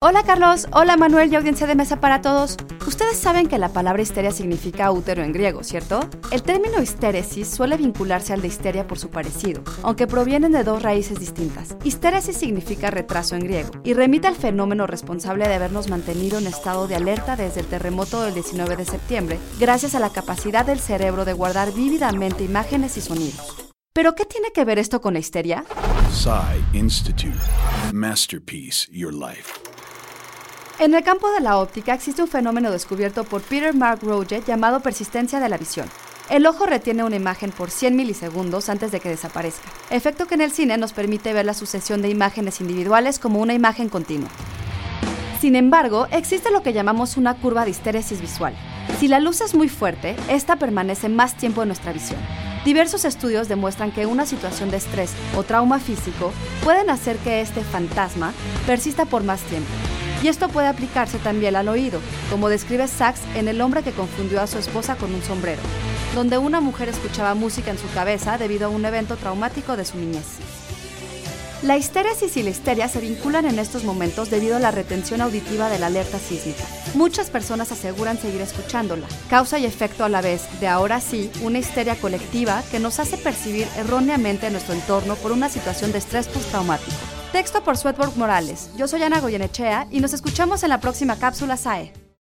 Hola Carlos, hola Manuel y audiencia de mesa para todos. Ustedes saben que la palabra histeria significa útero en griego, ¿cierto? El término histéresis suele vincularse al de histeria por su parecido, aunque provienen de dos raíces distintas. Histéresis significa retraso en griego y remite al fenómeno responsable de habernos mantenido en estado de alerta desde el terremoto del 19 de septiembre, gracias a la capacidad del cerebro de guardar vívidamente imágenes y sonidos. ¿Pero qué tiene que ver esto con la histeria? Psy Institute. Masterpiece Your Life. En el campo de la óptica existe un fenómeno descubierto por Peter Mark Roget llamado persistencia de la visión. El ojo retiene una imagen por 100 milisegundos antes de que desaparezca, efecto que en el cine nos permite ver la sucesión de imágenes individuales como una imagen continua. Sin embargo, existe lo que llamamos una curva de histéresis visual. Si la luz es muy fuerte, esta permanece más tiempo en nuestra visión. Diversos estudios demuestran que una situación de estrés o trauma físico pueden hacer que este fantasma persista por más tiempo. Y esto puede aplicarse también al oído, como describe Sachs en El hombre que confundió a su esposa con un sombrero, donde una mujer escuchaba música en su cabeza debido a un evento traumático de su niñez. La histéresis y la histeria se vinculan en estos momentos debido a la retención auditiva de la alerta sísmica. Muchas personas aseguran seguir escuchándola, causa y efecto a la vez de ahora sí una histeria colectiva que nos hace percibir erróneamente nuestro entorno por una situación de estrés postraumático. Texto por Sweatwork Morales. Yo soy Ana Goyenechea y nos escuchamos en la próxima cápsula SAE.